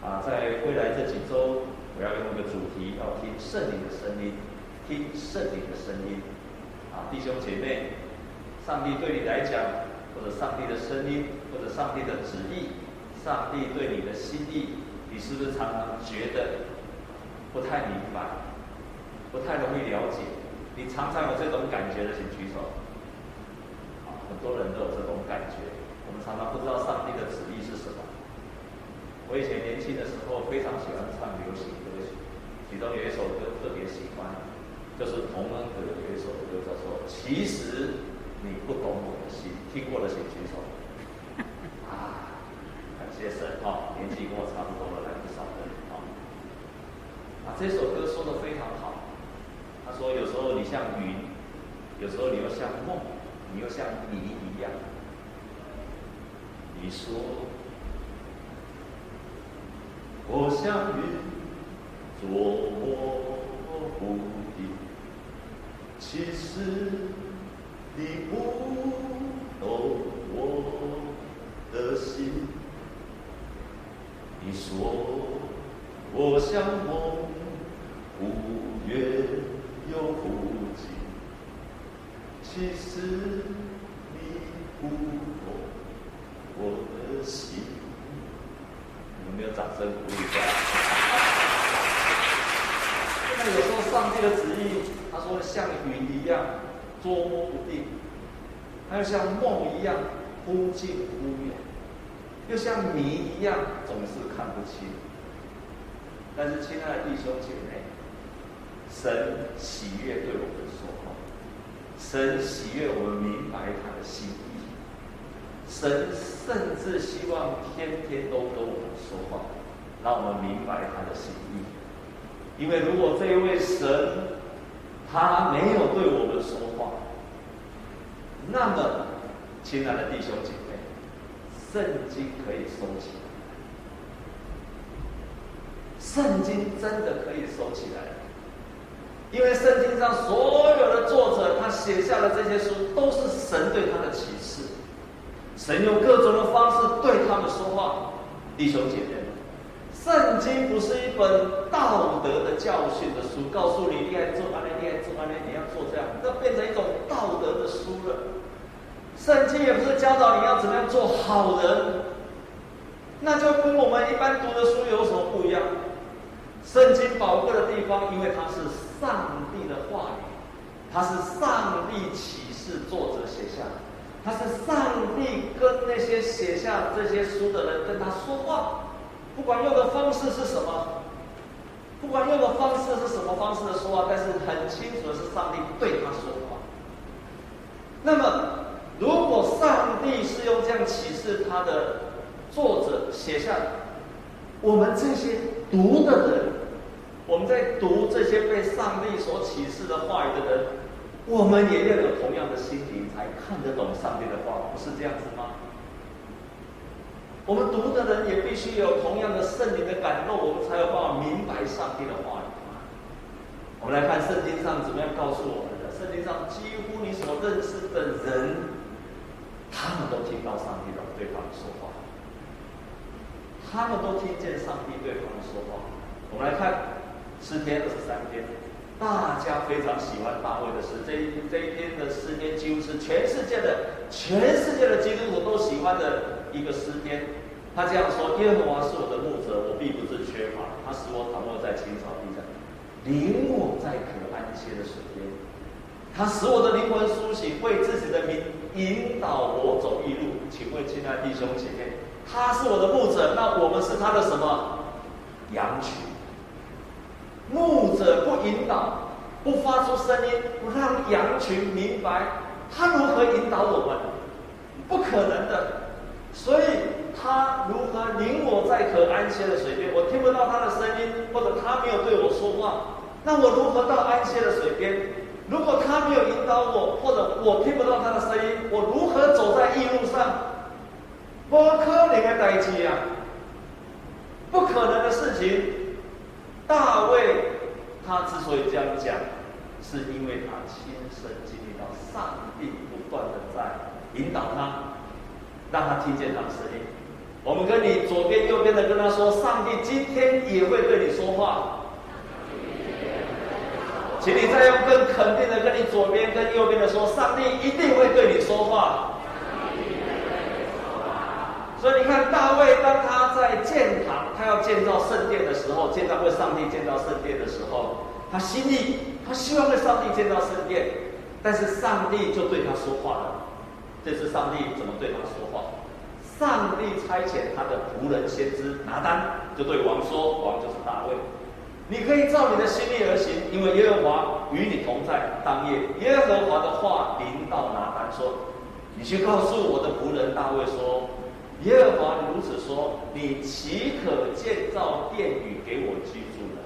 啊，在未来这几周，我要用一个主题，要听圣灵的声音，听圣灵的声音。啊，弟兄姐妹，上帝对你来讲，或者上帝的声音，或者上帝的旨意，上帝对你的心意，你是不是常常觉得不太明白，不太容易了解？你常常有这种感觉的，请举手。啊，很多人都有这种感觉。我们常常不知道上帝的旨意是什么。我以前年轻的时候非常喜欢唱流行歌曲，其中有一首歌特别喜欢，就是童安格有一首歌叫做《其实你不懂我的心》，听过的请举手。啊，感谢神哈，年纪跟我差不多了，来不少的啊。啊，这首歌说的非常好。他说有时候你像云，有时候你又像梦，你又像谜一样。你说，我像云，捉摸不定。其实你不懂我的心。你说，我像梦，忽远又忽近。其实你不懂。我的心，没有掌声鼓励一下？那有时候上帝的旨意，他说像云一样捉摸不定，还有像梦一样忽近忽远，又像谜一样总是看不清。但是亲爱的弟兄姐妹，神喜悦对我们说话，神喜悦我们明白他的心意。神甚至希望天天都跟我们说话，让我们明白他的心意。因为如果这一位神他没有对我们说话，那么，亲爱的弟兄姐妹，圣经可以收起。圣经真的可以收起来，因为圣经上所有的作者他写下的这些书，都是神对他的启示。神用各种的方式对他们说话，弟兄姐妹，圣经不是一本道德的教训的书，告诉你你该做哪里，你该做哪里，你要做这样，那变成一种道德的书了。圣经也不是教导你要怎么样做好人，那就跟我们一般读的书有什么不一样？圣经宝贵的地方，因为它是上帝的话语，它是上帝启示作者写下的。他是上帝跟那些写下这些书的人跟他说话，不管用的方式是什么，不管用的方式是什么方式的说话，但是很清楚的是上帝对他说话。那么，如果上帝是用这样启示他的作者写下，我们这些读的人，我们在读这些被上帝所启示的话语的人。我们也要有同样的心灵，才看得懂上帝的话，不是这样子吗？我们读的人也必须有同样的圣灵的感动，我们才有办法明白上帝的话语。我们来看圣经上怎么样告诉我们的。圣经上几乎你所认识的人，他们都听到上帝的对他们说话，他们都听见上帝对他们说话。我们来看诗篇二十三篇。大家非常喜欢大卫的诗，这一这一篇的诗篇几乎是全世界的全世界的基督徒都喜欢的一个诗篇。他这样说：“耶和华是我的牧者，我并不致缺乏。他使我躺卧在青草地上，领我在可安歇的水边。他使我的灵魂苏醒，为自己的名引导我走义路。”请问，亲爱的弟兄姐妹，他是我的牧者，那我们是他的什么？羊群。牧者不引导，不发出声音，不让羊群明白，他如何引导我们？不可能的。所以他如何领我在可安歇的水边？我听不到他的声音，或者他没有对我说话，那我如何到安歇的水边？如果他没有引导我，或者我听不到他的声音，我如何走在义路上？不可能的代机啊！不可能的事情。大卫他之所以这样讲，是因为他亲身经历到上帝不断的在引导他，让他听见他的声音，我们跟你左边、右边的跟他说，上帝今天也会对你说话。请你再用更肯定的跟你左边跟右边的说，上帝一定会对你说话。所以你看，大卫当他在建堂，他要建造圣殿的时候，建造为上帝建造圣殿的时候，他心里他希望为上帝建造圣殿，但是上帝就对他说话了。这次上帝怎么对他说话？上帝差遣他的仆人先知拿单，就对王说：“王就是大卫。”你可以照你的心意而行，因为耶和华与你同在。当夜，耶和华的话临到拿单说：“你去告诉我的仆人大卫说，耶和华如此说：你岂可建造殿宇给我居住呢？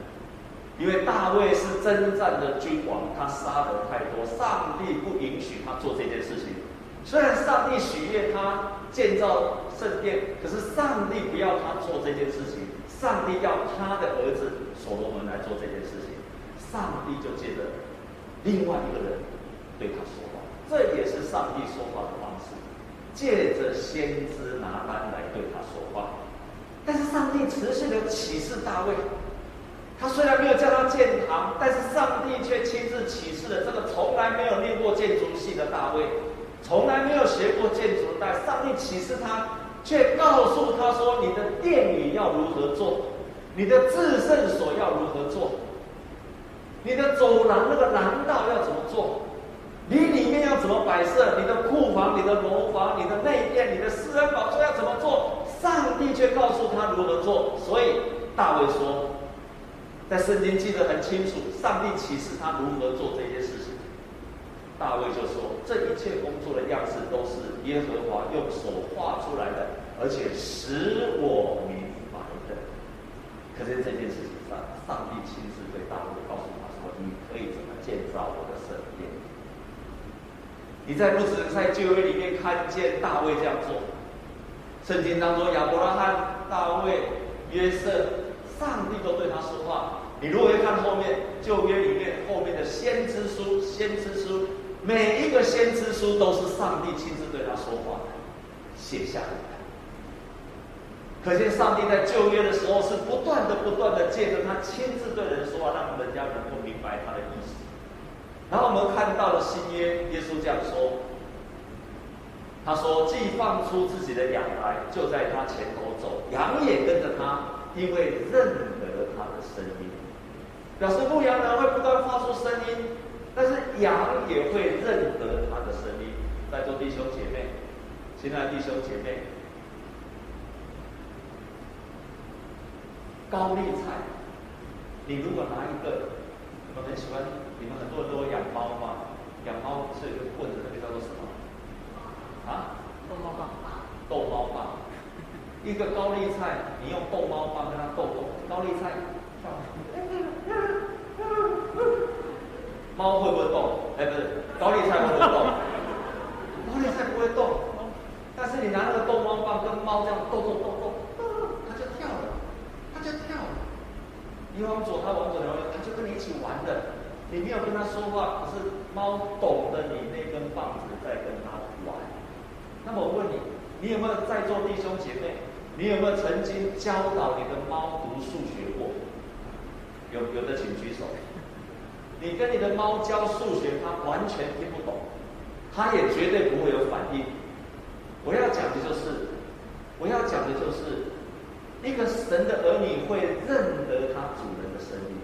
因为大卫是征战的君王，他杀的太多，上帝不允许他做这件事情。虽然上帝许愿他建造圣殿，可是上帝不要他做这件事情。”上帝要他的儿子所罗门来做这件事情，上帝就借着另外一个人对他说话，这也是上帝说话，借着先知拿单来对他说话。但是上帝持续的启示大卫，他虽然没有叫他建堂，但是上帝却亲自启示了这个从来没有念过建筑系的大卫，从来没有学过建筑，但上帝启示他。却告诉他说：“你的殿宇要如何做？你的至圣所要如何做？你的走廊那个廊道要怎么做？你里面要怎么摆设？你的库房、你的楼房、你的内殿、你的私人宝座要怎么做？”上帝却告诉他如何做。所以大卫说，在圣经记得很清楚，上帝启示他如何做这些事情。大卫就说：“这一切工作的样式都是耶和华用手画出来的，而且使我明白的。可是这件事情上，上帝亲自对大卫告诉他说：‘你可以怎么建造？’你在不止在旧约里面看见大卫这样做，圣经当中亚伯拉罕、大卫、约瑟，上帝都对他说话。你如果要看后面旧约里面后面的先知书，先知书。”每一个先知书都是上帝亲自对他说话，写下来。可见上帝在旧约的时候是不断的、不断的借着他亲自对人说话，让人家能够明白他的意。然后我们看到了新约，耶稣这样说：“他说，既放出自己的羊来，就在他前头走，羊也跟着他，因为认得他的声音。”表示牧羊人会不断发出声音。但是羊也会认得他的声音，在座弟兄姐妹，亲爱的弟兄姐妹，高丽菜，你如果拿一个，你们很喜欢，你们很多人都养猫嘛，养猫是有一个棍子，那个叫做什么？啊？逗猫棒。逗猫棒。一个高丽菜，你用逗猫棒跟它逗逗，高丽菜跳。猫会不会动？哎，不是，高丽菜会不会动？高丽菜不会动，但是你拿那个逗猫棒跟猫这样逗逗逗逗，它就跳了，它就跳了。你往左，它往左，然后它跟你一起玩的。你没有跟它说话，可是猫懂得你那根棒子在跟它玩。那么我问你，你有没有在座弟兄姐妹？你有没有曾经教导你的猫读数学过？有有的请举手。你跟你的猫教数学，它完全听不懂，它也绝对不会有反应。我要讲的就是，我要讲的就是，一个神的儿女会认得他主人的声音。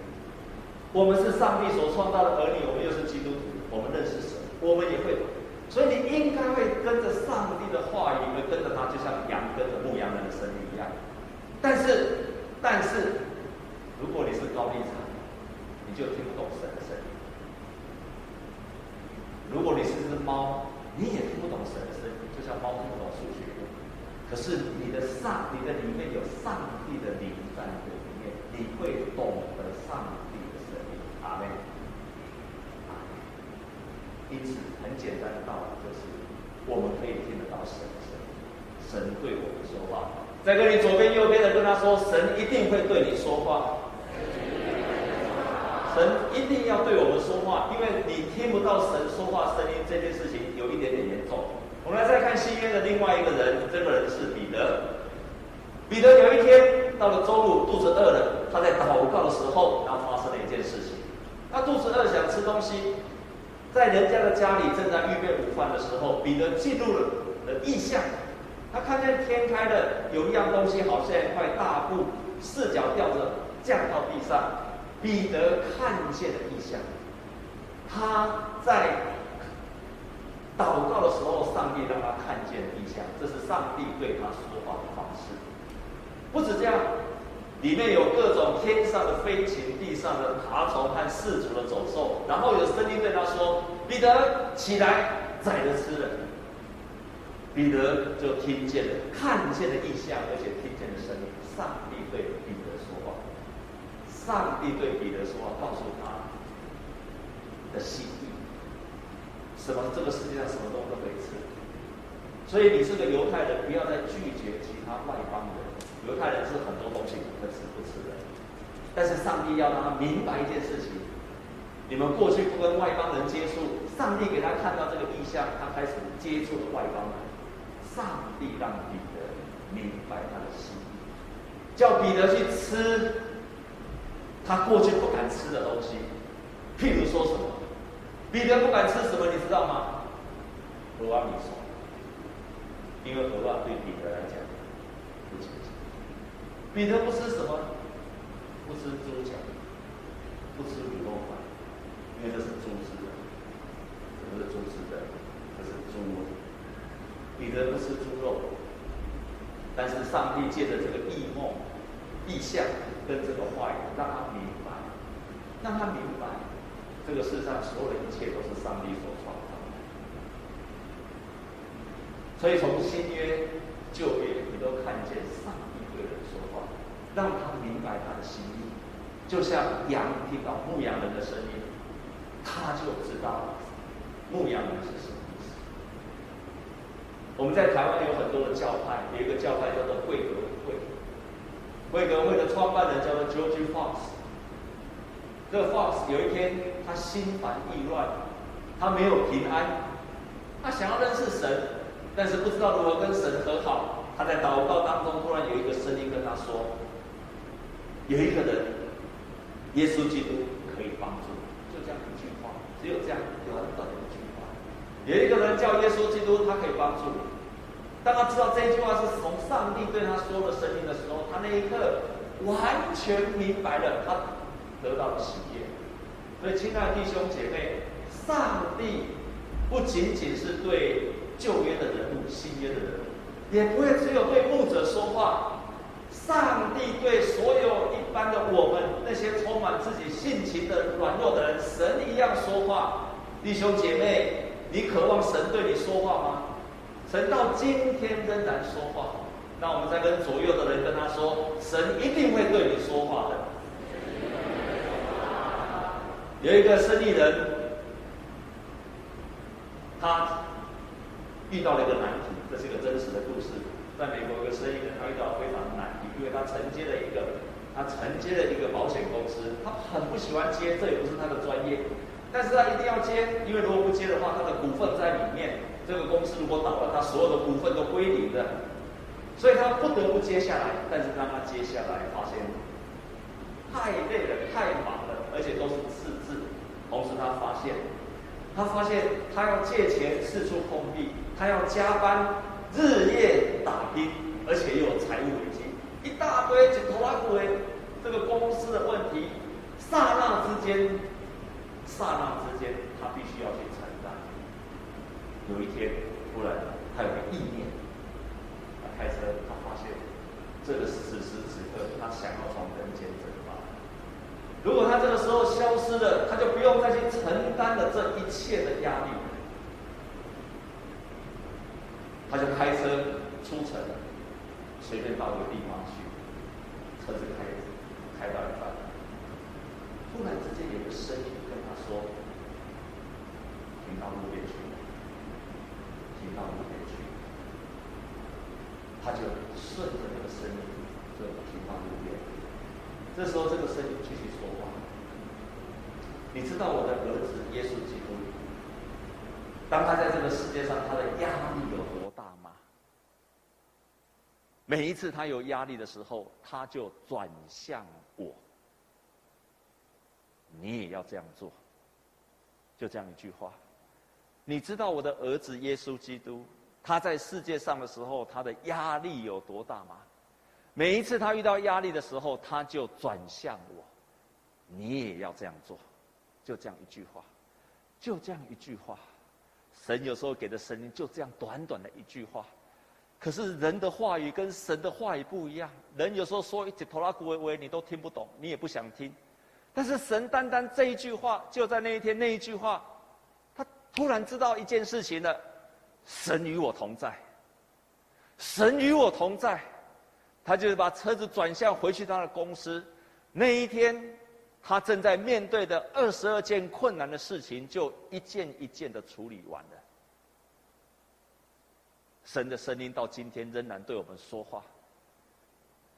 我们是上帝所创造的儿女，我们又是基督徒，我们认识神，我们也会。所以你应该会跟着上帝的话语，会跟着他，就像羊跟着牧羊人的声音一样。但是，但是，如果你是高丽菜。你就听不懂神的声音。如果你是只猫，你也听不懂神的声音，就像猫听不懂数学。可是你的上，你的里面有上帝的灵在里面，你会懂得上帝的声音。阿门。因此，很简单的道理就是，我们可以听得到神的声音，神对我们说话。在跟你左边、右边的跟他说，神一定会对你说话。神一定要对我们说话，因为你听不到神说话声音，这件事情有一点点严重。我们来再看新约的另外一个人，这个人是彼得。彼得有一天到了中午，肚子饿了，他在祷告的时候，然后发生了一件事情。他肚子饿，想吃东西，在人家的家里正在预备午饭的时候，彼得进入了的异象。他看见天开了，有一样东西好像一块大布，四脚吊着降到地上。彼得看见了异象。他在祷告的时候，上帝让他看见了异象，这是上帝对他说话的方式。不止这样，里面有各种天上的飞禽、地上的爬虫和四足的走兽，然后有声音对他说：“彼得，起来，宰了吃了。”彼得就听见了，看见了异象，而且听见了声音。上帝对彼得说话，上帝对彼得说话，告诉他的心意。什么？这个世界上什么东西都可以吃。所以你是个犹太人，不要再拒绝其他外邦人。犹太人是很多东西可吃不吃的。但是上帝要让他明白一件事情：你们过去不跟外邦人接触，上帝给他看到这个异象，他开始接触了外邦人。上帝让彼得明白他的心，叫彼得去吃他过去不敢吃的东西。譬如说什么？彼得不敢吃什么？你知道吗？俄阿米索，因为俄阿对彼得来讲不亲近。彼得不吃什么？不吃猪脚，不吃卤肉饭，因为这是猪吃的，这不是猪吃的，这是猪。彼得不吃猪肉，但是上帝借着这个异梦、异象跟这个话语，让他明白，让他明白，这个世上所有的一切都是上帝所创造的。所以从新约、旧约，你都看见上帝，让他明白他的心意。就像羊听到牧羊人的声音，他就知道牧羊人是什么意思。我们在台湾有很多的教派，有一个教派叫做贵格会。贵格会的创办人叫做 George Fox。这个 Fox 有一天他心烦意乱，他没有平安，他想要认识神，但是不知道如何跟神和好。他在祷告当中，突然有一个声音跟他说：“有一个人，耶稣基督可以帮助。”就这样一句话，只有这样短短的一句话。有一个人叫耶稣基督，他可以帮助。当他知道这一句话是从上帝对他说的声音的时候，他那一刻完全明白了，他得到了喜悦。所以，亲爱的弟兄姐妹，上帝不仅仅是对旧约的人物、新约的人，也不会只有对牧者说话。上帝对所有一般的我们，那些充满自己性情的软弱的人，神一样说话。弟兄姐妹，你渴望神对你说话吗？神到今天仍然说话，那我们再跟左右的人跟他说，神一定会对你说话的。有一个生意人，他遇到了一个难题，这是一个真实的故事。在美国，有个生意人他遇到非常难，因为他承接了一个，他承接了一个保险公司，他很不喜欢接，这也不是他的专业，但是他一定要接，因为如果不接的话，他的股份在里面。这个公司如果倒了，他所有的股份都归零的，所以他不得不接下来。但是当他接下来，发现太累了，太忙了，而且都是赤字。同时他发现，他发现他要借钱四处碰壁，他要加班日夜打拼，而且又有财务危机，一大堆就拖拉库的这个公司的问题，刹那之间，刹那之间，他必须要去承担。有一天，突然他有个意念，他开车，他发现这个此时此刻，他想要从人间蒸发。如果他这个时候消失了，他就不用再去承担了这一切的压力。他就开车出城，随便到一个地方去，车子开开到一半，突然之间有个声音跟他说：“停到路边去。”停到路边去，他就顺着那个声音就停到路边。这时候，这个声音继续说话：“你知道我的儿子耶稣基督，当他在这个世界上，他的压力有？每一次他有压力的时候，他就转向我。你也要这样做，就这样一句话。你知道我的儿子耶稣基督，他在世界上的时候，他的压力有多大吗？每一次他遇到压力的时候，他就转向我。你也要这样做，就这样一句话，就这样一句话。神有时候给的声音就这样短短的一句话。可是人的话语跟神的话语不一样，人有时候说一直拖拉古维维，你都听不懂，你也不想听。但是神单单这一句话，就在那一天那一句话，他突然知道一件事情了：神与我同在，神与我同在。他就是把车子转向回去他的公司。那一天，他正在面对的二十二件困难的事情，就一件一件的处理完了。神的声音到今天仍然对我们说话，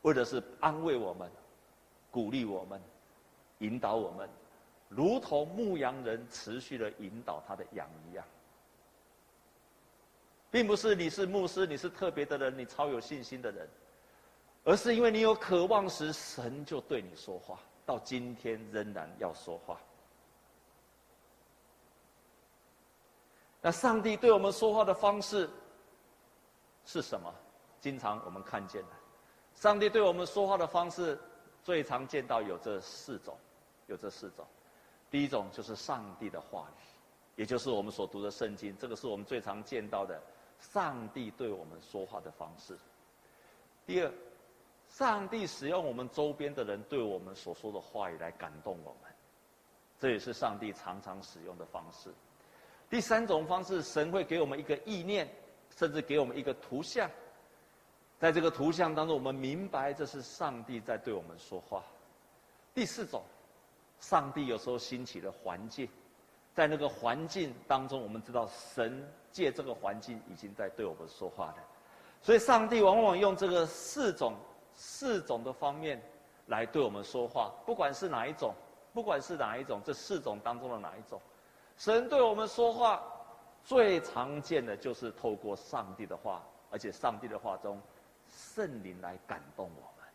为的是安慰我们、鼓励我们、引导我们，如同牧羊人持续的引导他的羊一样。并不是你是牧师，你是特别的人，你超有信心的人，而是因为你有渴望时，神就对你说话，到今天仍然要说话。那上帝对我们说话的方式，是什么？经常我们看见的，上帝对我们说话的方式，最常见到有这四种，有这四种。第一种就是上帝的话语，也就是我们所读的圣经，这个是我们最常见到的上帝对我们说话的方式。第二，上帝使用我们周边的人对我们所说的话语来感动我们，这也是上帝常常使用的方式。第三种方式，神会给我们一个意念。甚至给我们一个图像，在这个图像当中，我们明白这是上帝在对我们说话。第四种，上帝有时候兴起的环境，在那个环境当中，我们知道神借这个环境已经在对我们说话了。所以，上帝往往用这个四种、四种的方面来对我们说话，不管是哪一种，不管是哪一种，这四种当中的哪一种，神对我们说话。最常见的就是透过上帝的话，而且上帝的话中，圣灵来感动我们。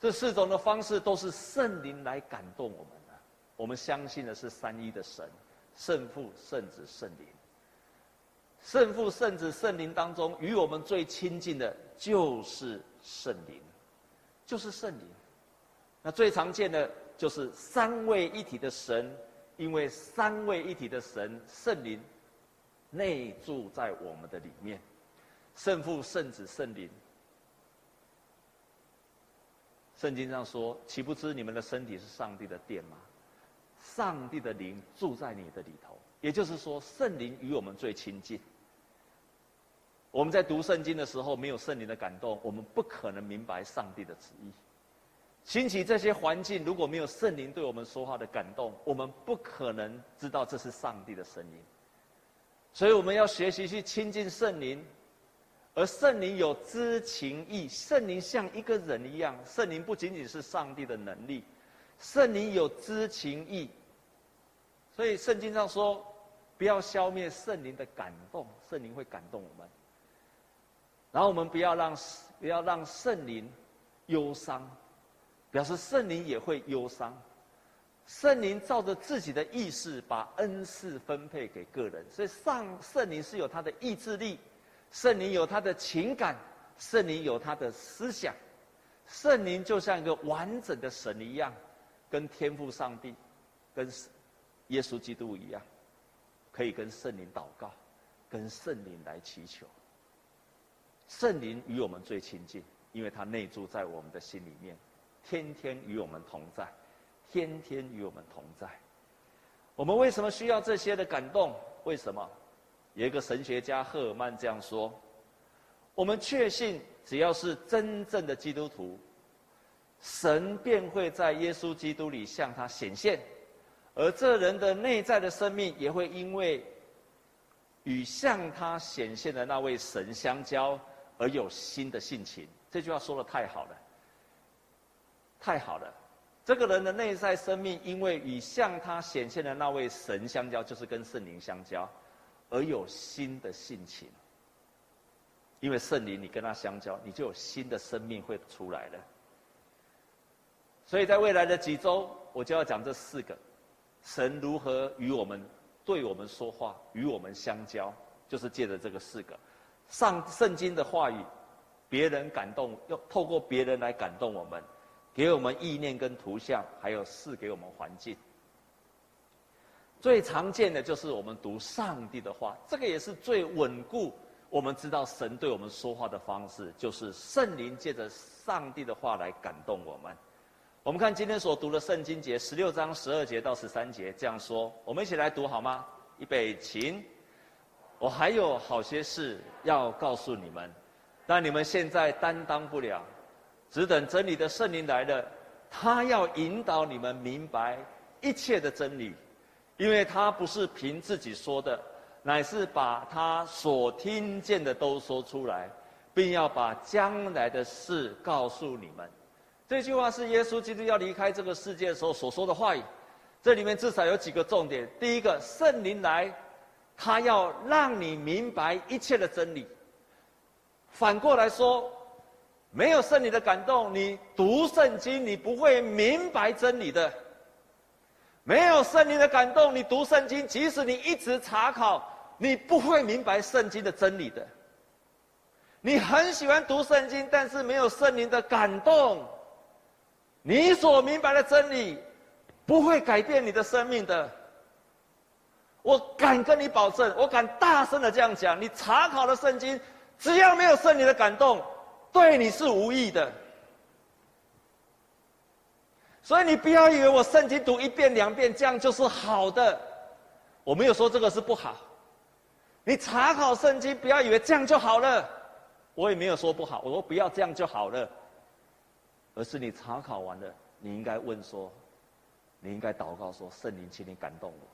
这四种的方式都是圣灵来感动我们的。我们相信的是三一的神，圣父、圣子、圣灵。圣父、圣子、圣灵当中，与我们最亲近的就是圣灵，就是圣灵。那最常见的就是三位一体的神。因为三位一体的神圣灵内住在我们的里面，圣父、圣子、圣灵。圣经上说：“岂不知你们的身体是上帝的殿吗？上帝的灵住在你的里头。”也就是说，圣灵与我们最亲近。我们在读圣经的时候，没有圣灵的感动，我们不可能明白上帝的旨意。兴起这些环境，如果没有圣灵对我们说话的感动，我们不可能知道这是上帝的声音。所以我们要学习去亲近圣灵，而圣灵有知情意，圣灵像一个人一样。圣灵不仅仅是上帝的能力，圣灵有知情意。所以圣经上说，不要消灭圣灵的感动，圣灵会感动我们。然后我们不要让不要让圣灵忧伤。表示圣灵也会忧伤，圣灵照着自己的意识把恩赐分配给个人，所以上圣灵是有他的意志力，圣灵有他的情感，圣灵有他的思想，圣灵就像一个完整的神一样，跟天父上帝，跟耶稣基督一样，可以跟圣灵祷告，跟圣灵来祈求。圣灵与我们最亲近，因为他内住在我们的心里面。天天与我们同在，天天与我们同在。我们为什么需要这些的感动？为什么？有一个神学家赫尔曼这样说：我们确信，只要是真正的基督徒，神便会在耶稣基督里向他显现，而这人的内在的生命也会因为与向他显现的那位神相交而有新的性情。这句话说的太好了。太好了，这个人的内在生命，因为与向他显现的那位神相交，就是跟圣灵相交，而有新的性情。因为圣灵，你跟他相交，你就有新的生命会出来了。所以在未来的几周，我就要讲这四个，神如何与我们对我们说话，与我们相交，就是借着这个四个，上圣经的话语，别人感动，要透过别人来感动我们，给我们意念跟图像，还有赐给我们环境。最常见的就是我们读上帝的话，这个也是最稳固。我们知道神对我们说话的方式，就是圣灵借着上帝的话来感动我们。我们看今天所读的圣经节，十六章十二节到十三节这样说，我们一起来读好吗？预备，请。我还有好些事要告诉你们，但你们现在担当不了，只等真理的圣灵来了，他要引导你们明白一切的真理，因为他不是凭自己说的。乃是把他所听见的都说出来，并要把将来的事告诉你们。这句话是耶稣基督要离开这个世界的时候所说的话语。这里面至少有几个重点：第一个，圣灵来，他要让你明白一切的真理。反过来说，没有圣灵的感动，你读圣经，你不会明白真理的。没有圣灵的感动，你读圣经，即使你一直查考。你不会明白圣经的真理的。你很喜欢读圣经，但是没有圣灵的感动，你所明白的真理不会改变你的生命的。我敢跟你保证，我敢大声的这样讲：你查考的圣经，只要没有圣灵的感动，对你是无益的。所以你不要以为我圣经读一遍两遍，这样就是好的。我没有说这个是不好。你查考圣经，不要以为这样就好了。我也没有说不好，我说不要这样就好了。而是你查考完了，你应该问说，你应该祷告说：“圣灵，请你感动我。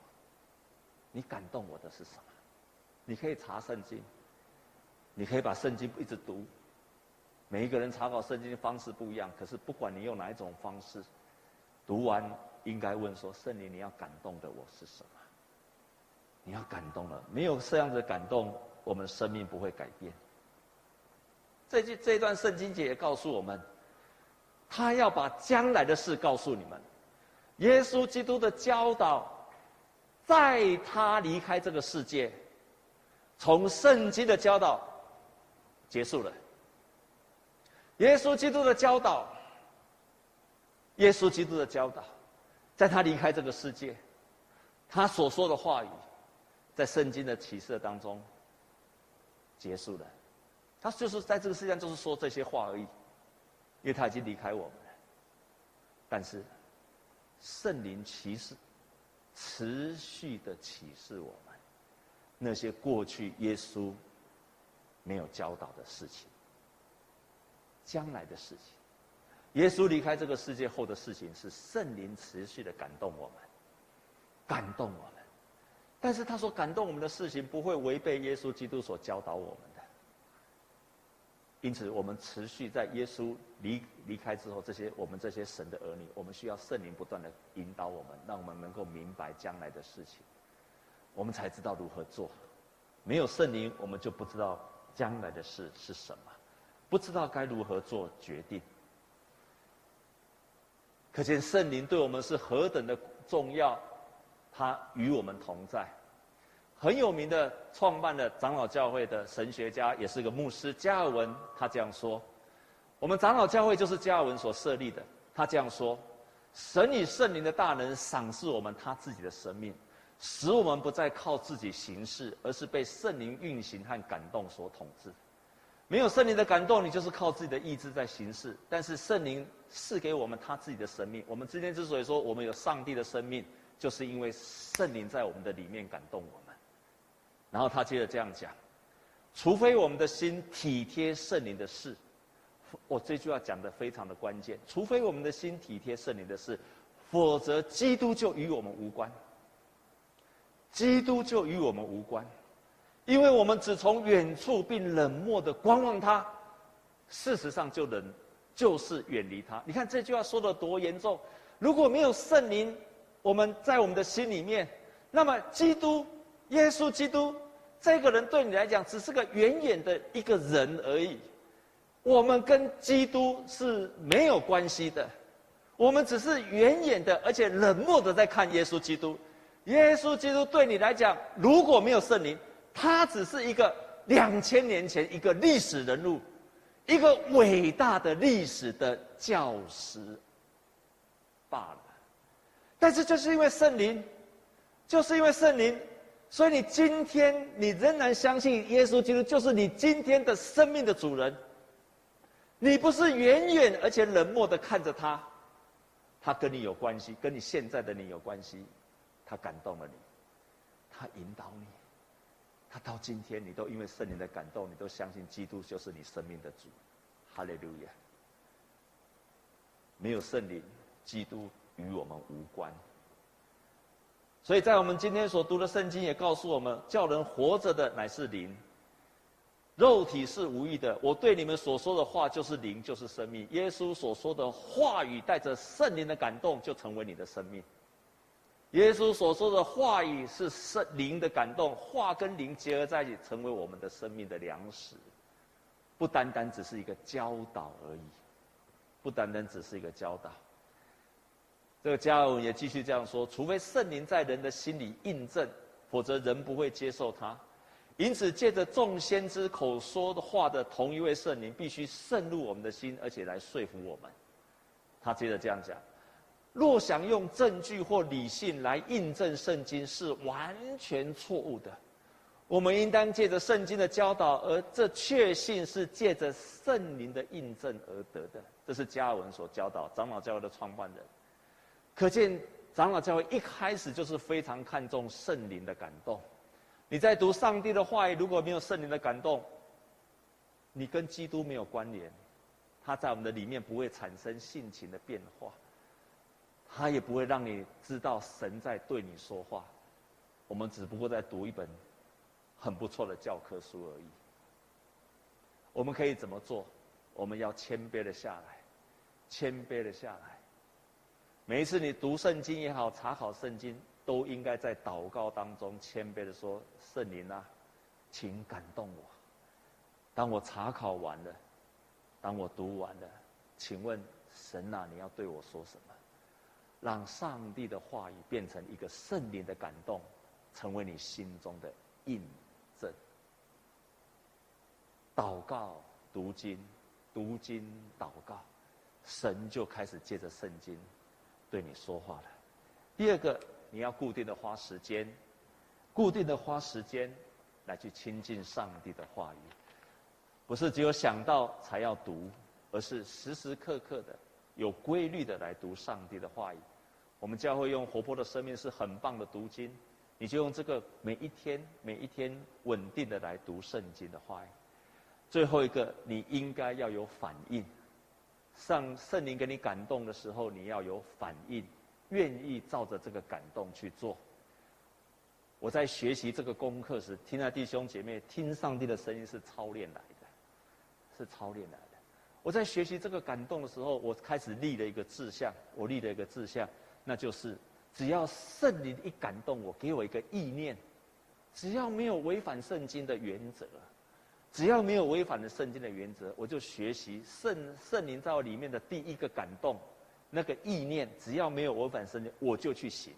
你感动我的是什么？”你可以查圣经，你可以把圣经一直读。每一个人查考圣经的方式不一样，可是不管你用哪一种方式，读完应该问说：“圣灵，你要感动的我是什么？”你要感动了，没有这样的感动，我们生命不会改变。这句这段圣经节也告诉我们，他要把将来的事告诉你们。耶稣基督的教导，在他离开这个世界，从圣经的教导结束了。耶稣基督的教导，耶稣基督的教导，在他离开这个世界，他所说的话语。在圣经的启示当中结束了，他就是在这个世界上就是说这些话而已，因为他已经离开我们了。但是圣灵启示，持续的启示我们那些过去耶稣没有教导的事情，将来的事情。耶稣离开这个世界后的事情是圣灵持续的感动我们，感动我们。但是他说感动我们的事情不会违背耶稣基督所教导我们的，因此我们持续在耶稣离离开之后，这些我们这些神的儿女，我们需要圣灵不断的引导我们，让我们能够明白将来的事情，我们才知道如何做。没有圣灵，我们就不知道将来的事是什么，不知道该如何做决定。可见圣灵对我们是何等的重要。他与我们同在，很有名的创办的长老教会的神学家，也是个牧师加尔文，他这样说：我们长老教会就是加尔文所设立的。他这样说：神与圣灵的大能赏赐我们他自己的生命，使我们不再靠自己行事，而是被圣灵运行和感动所统治。没有圣灵的感动，你就是靠自己的意志在行事。但是圣灵赐给我们他自己的生命。我们今天之所以说我们有上帝的生命。就是因为圣灵在我们的里面感动我们，然后他接着这样讲：除非我们的心体贴圣灵的事，我这句话讲得非常的关键。除非我们的心体贴圣灵的事，否则基督就与我们无关。基督就与我们无关，因为我们只从远处并冷漠的观望他，事实上就能就是远离他。你看这句话说的多严重！如果没有圣灵，我们在我们的心里面，那么基督、耶稣基督这个人对你来讲只是个远远的一个人而已。我们跟基督是没有关系的，我们只是远远的，而且冷漠的在看耶稣基督。耶稣基督对你来讲，如果没有圣灵，他只是一个两千年前一个历史人物，一个伟大的历史的教师罢了。但是就是因为圣灵，就是因为圣灵，所以你今天你仍然相信耶稣基督就是你今天的生命的主人。你不是远远而且冷漠的看着他，他跟你有关系，跟你现在的你有关系。他感动了你，他引导你，他到今天你都因为圣灵的感动，你都相信基督就是你生命的主，哈利路亚。没有圣灵，基督与我们无关。所以在我们今天所读的圣经也告诉我们，叫人活着的乃是灵，肉体是无益的。我对你们所说的话就是灵，就是生命。耶稣所说的话语带着圣灵的感动，就成为你的生命。耶稣所说的话语是圣灵的感动，话跟灵结合在一起，成为我们的生命的粮食，不单单只是一个教导而已，不单单只是一个教导。这个加尔文也继续这样说：除非圣灵在人的心里印证，否则人不会接受他。因此，借着众先知口说的话的同一位圣灵，必须渗入我们的心，而且来说服我们。他接着这样讲。若想用证据或理性来印证圣经，是完全错误的。我们应当借着圣经的教导，而这确信是借着圣灵的印证而得的。这是加尔文所教导长老教会的创办人。可见长老教会一开始就是非常看重圣灵的感动。你在读上帝的话语，如果没有圣灵的感动，你跟基督没有关联，他在我们的里面不会产生性情的变化。他也不会让你知道神在对你说话，我们只不过在读一本很不错的教科书而已。我们可以怎么做？我们要谦卑的下来，谦卑的下来。每一次你读圣经也好，查考圣经，都应该在祷告当中谦卑的说：“圣灵啊，请感动我。当我查考完了，当我读完了，请问神啊，你要对我说什么？”让上帝的话语变成一个圣灵的感动，成为你心中的印证。祷告、读经、读经、祷告，神就开始借着圣经对你说话了。第二个，你要固定的花时间，固定的花时间来去亲近上帝的话语，不是只有想到才要读，而是时时刻刻的有规律的来读上帝的话语。我们教会用活泼的生命是很棒的读经，你就用这个每一天每一天稳定的来读圣经的话语。最后一个，你应该要有反应，上圣灵给你感动的时候，你要有反应，愿意照着这个感动去做。我在学习这个功课时，听到弟兄姐妹听上帝的声音是操练来的，是操练来的。我在学习这个感动的时候，我开始立了一个志向，我立了一个志向。那就是，只要圣灵一感动我，给我一个意念，只要没有违反圣经的原则，只要没有违反了圣经的原则，我就学习圣圣灵在我里面的第一个感动，那个意念，只要没有违反圣经，我就去行。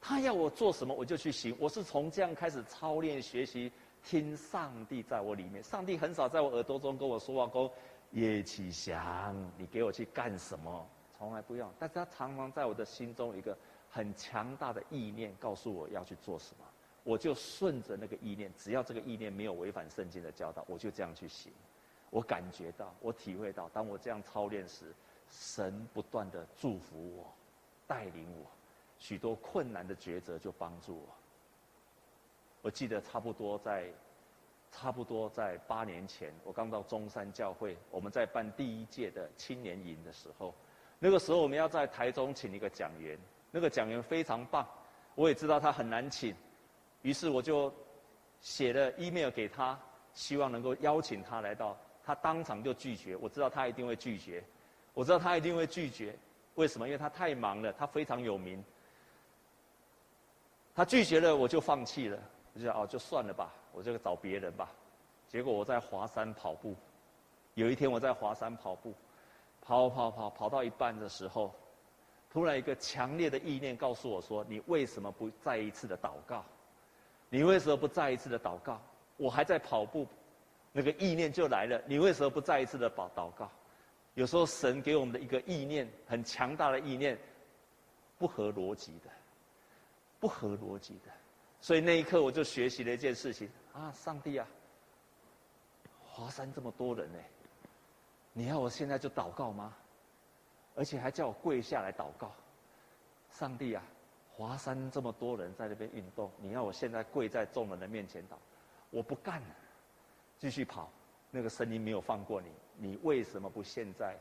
他要我做什么，我就去行。我是从这样开始操练学习，听上帝在我里面。上帝很少在我耳朵中跟我说话，说叶启祥，你给我去干什么？从来不用，但是他常常在我的心中有一个很强大的意念，告诉我要去做什么，我就顺着那个意念，只要这个意念没有违反圣经的教导，我就这样去行。我感觉到，我体会到，当我这样操练时，神不断的祝福我，带领我，许多困难的抉择就帮助我。我记得差不多在，差不多在八年前，我刚到中山教会，我们在办第一届的青年营的时候。那个时候我们要在台中请一个讲员，那个讲员非常棒，我也知道他很难请，于是我就写了 email 给他，希望能够邀请他来到，他当场就拒绝，我知道他一定会拒绝，我知道他一定会拒绝，为什么？因为他太忙了，他非常有名，他拒绝了我就放弃了，我就哦，就算了吧，我就找别人吧。结果我在华山跑步，有一天我在华山跑步，跑跑跑跑到一半的时候，突然一个强烈的意念告诉我说：“你为什么不再一次的祷告？你为什么不再一次的祷告？”我还在跑步，那个意念就来了。你为什么不再一次的祷祷告？有时候神给我们的一个意念，很强大的意念，不合逻辑的，不合逻辑的。所以那一刻我就学习了一件事情啊，上帝啊，华山这么多人呢，你要我现在就祷告吗？而且还叫我跪下来祷告。上帝啊，华山这么多人在那边运动，你要我现在跪在众人的面前祷？我不干了，继续跑。那个声音没有放过你，你为什么不现在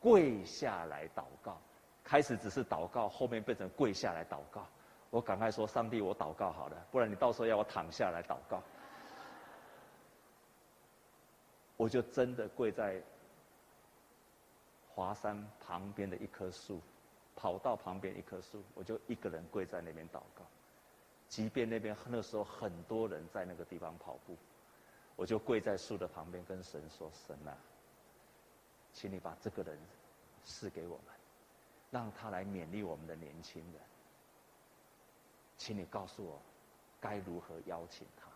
跪下来祷告？开始只是祷告，后面变成跪下来祷告。我赶快说：“上帝，我祷告好了，不然你到时候要我躺下来祷告。”我就真的跪在华山旁边的一棵树，跑到旁边一棵树，我就一个人跪在那边祷告。即便那边那时候很多人在那个地方跑步，我就跪在树的旁边跟神说：“神啊，请你把这个人赐给我们，让他来勉励我们的年轻人。请你告诉我，该如何邀请他。”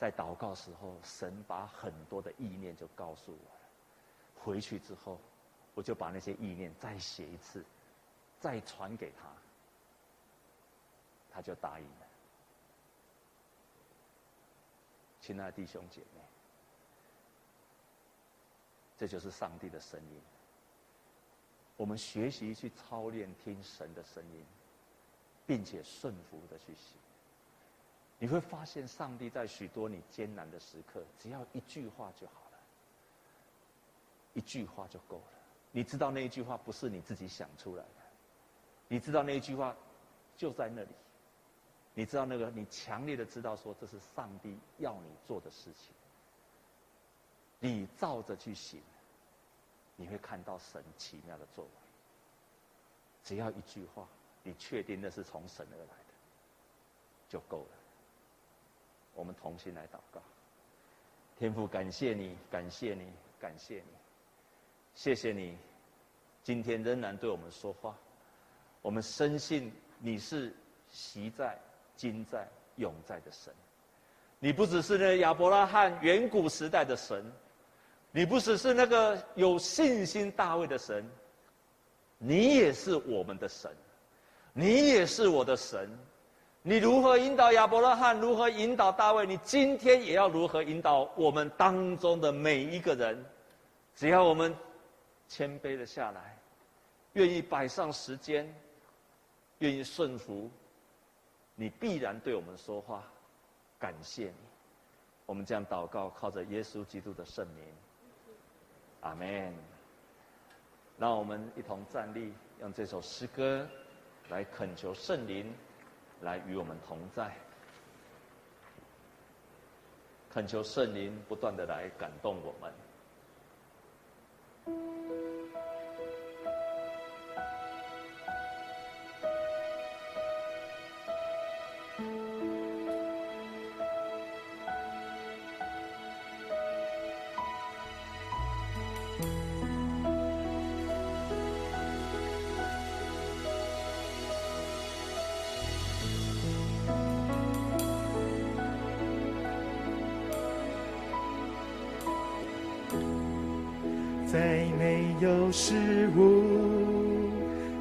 在祷告时候，神把很多的意念就告诉我。回去之后，我就把那些意念再写一次，再传给他。他就答应了。亲爱的弟兄姐妹，这就是上帝的声音。我们学习去操练听神的声音，并且顺服的去行。你会发现，上帝在许多你艰难的时刻，只要一句话就好，一句话就够了。你知道那一句话不是你自己想出来的，你知道那一句话就在那里。你知道那个，你强烈的知道说，这是上帝要你做的事情，你照着去行，你会看到神奇妙的作为。只要一句话，你确定那是从神而来的，就够了。我们同心来祷告，天父，感谢你，感谢你，感谢你，谢谢你，今天仍然对我们说话。我们深信你是习在。今在永在的神，你不只是那亚伯拉罕远古时代的神，你不只是那个有信心大卫的神，你也是我们的神，你也是我的神。你如何引导亚伯拉罕，如何引导大卫，你今天也要如何引导我们当中的每一个人。只要我们谦卑的下来，愿意摆上时间，愿意顺服。你必然对我们说话，感谢你。我们这样祷告，靠着耶稣基督的圣名，阿门。让我们一同站立，用这首诗歌来恳求圣灵来与我们同在，恳求圣灵不断的来感动我们。Thank you. 事物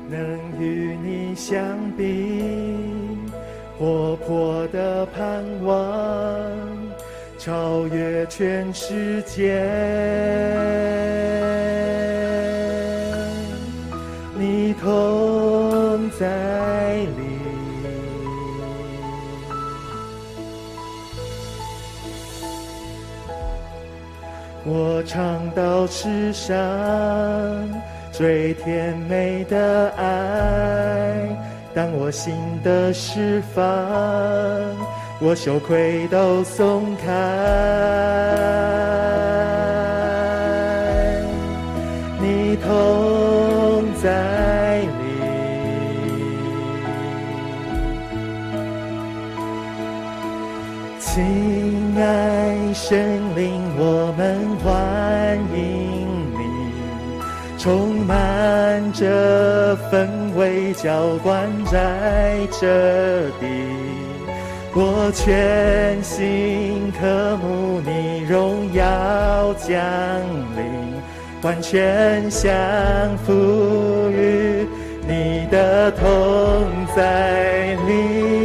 能与你相比，活泼的盼望超越全世界，你同在里。我唱到世上最甜美的爱，当我心的释放，我羞愧都松开，充满着氛围，浇灌在这地，我全心渴慕你荣耀降临，完全降服于你的同在里。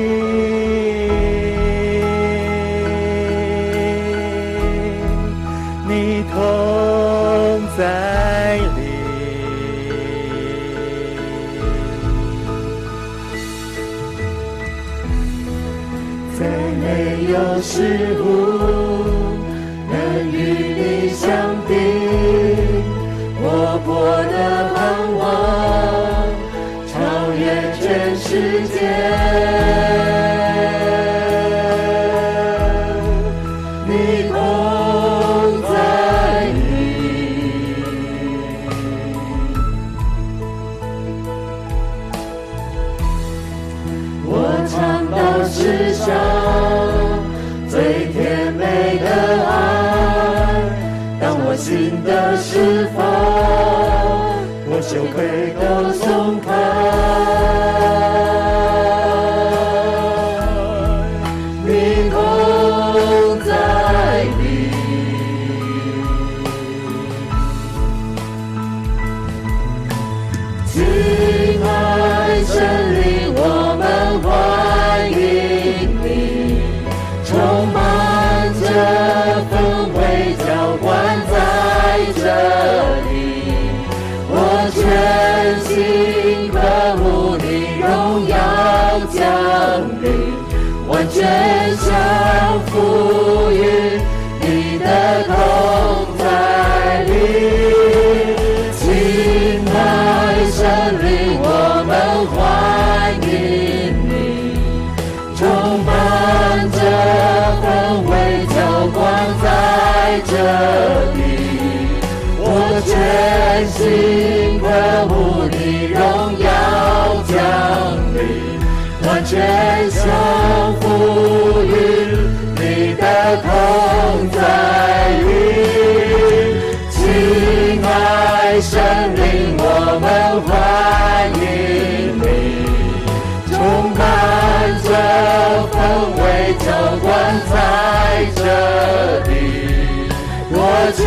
全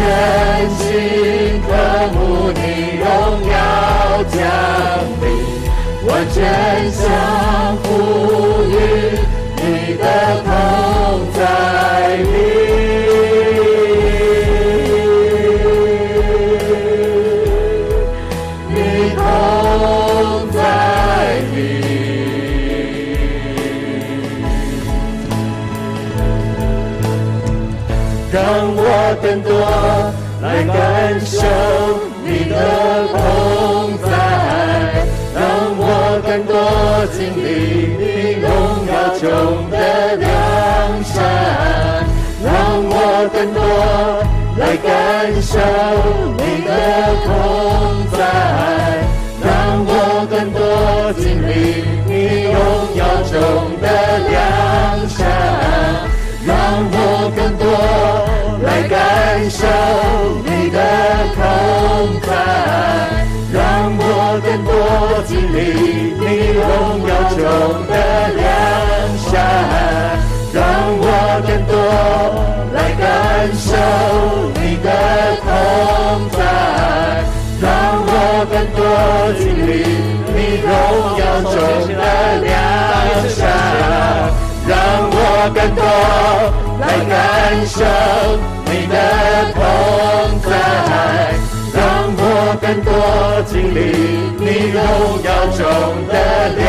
心渴慕你。荣耀降临，完全降服于你的同在里，我来感受。你的同在，让我更多经历你荣耀中的良善，让我更多来感受你的同在，让我更多经历你荣耀中你的同在。让我更多经历你荣耀中的良善，让我更多来感受你的同在，让我更多经历你荣耀中的良善，让我更多来感受你的同在。让我更多经历你荣耀中的良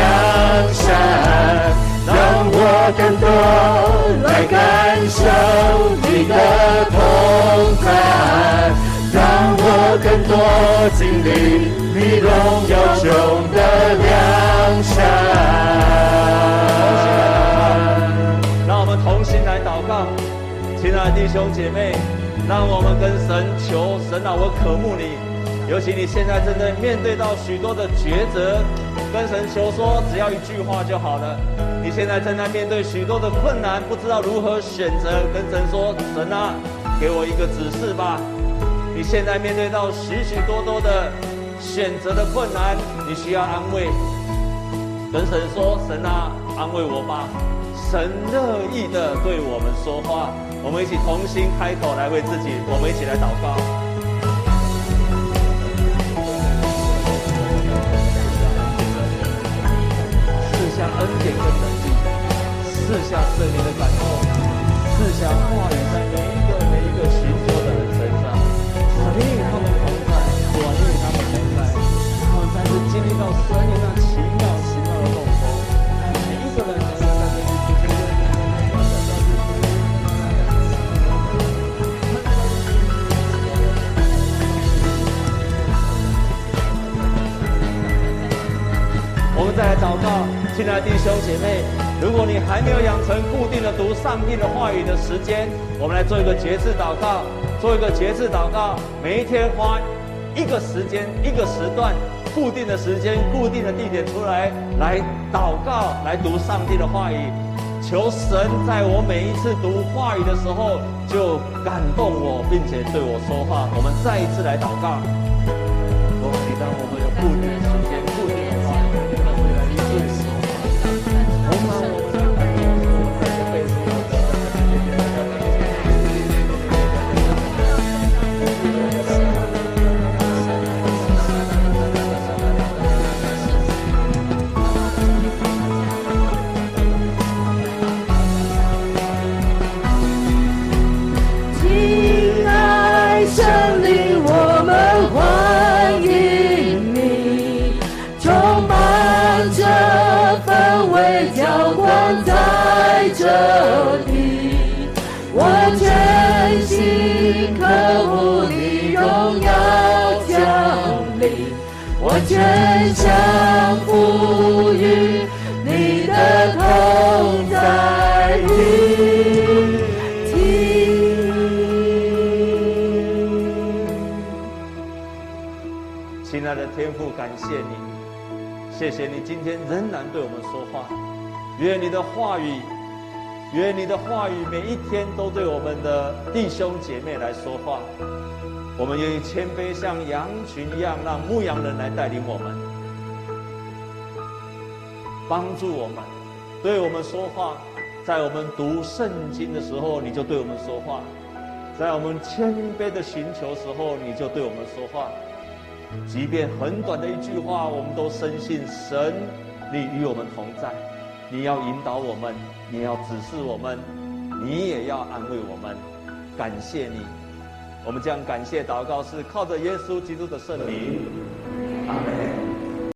善，让我更多来感受你的同在，让我更多经历你荣耀中的良善。亲爱的弟兄姐妹，让我们跟神求神啊，我渴慕你。尤其你现在正在面对到许多的抉择，跟神求说，只要一句话就好了。你现在正在面对许多的困难，不知道如何选择，跟神说：“神啊，给我一个指示吧。”你现在面对到许许多多的选择的困难，你需要安慰，跟神说：“神啊，安慰我吧。”神乐意的对我们说话，我们一起同心开口来为自己，我们一起来祷告，赐下恩典跟能力，赐下圣灵的感动，赐下话语祷告，亲爱的弟兄姐妹，如果你还没有养成固定的读上帝的话语的时间，我们来做一个节制祷告，做一个节制祷告，每一天花一个时间、一个时段，固定的时间、固定的地点出来，来祷告，来读上帝的话语，求神在我每一次读话语的时候就感动我，并且对我说话。我们再一次来祷告，我祈祷我们有固定相赋予你的同在听。亲爱的天父，感谢你，谢谢你今天仍然对我们说话。愿你的话语，愿你的话语每一天都对我们的弟兄姐妹来说话。我们愿意谦卑，像羊群一样，让牧羊人来带领我们，帮助我们，对我们说话。在我们读圣经的时候，你就对我们说话；在我们谦卑的寻求时候，你就对我们说话。即便很短的一句话，我们都深信神，你与我们同在，你要引导我们，你要指示我们，你也要安慰我们。感谢你。我们将感谢祷告，是靠着耶稣基督的圣名，阿门。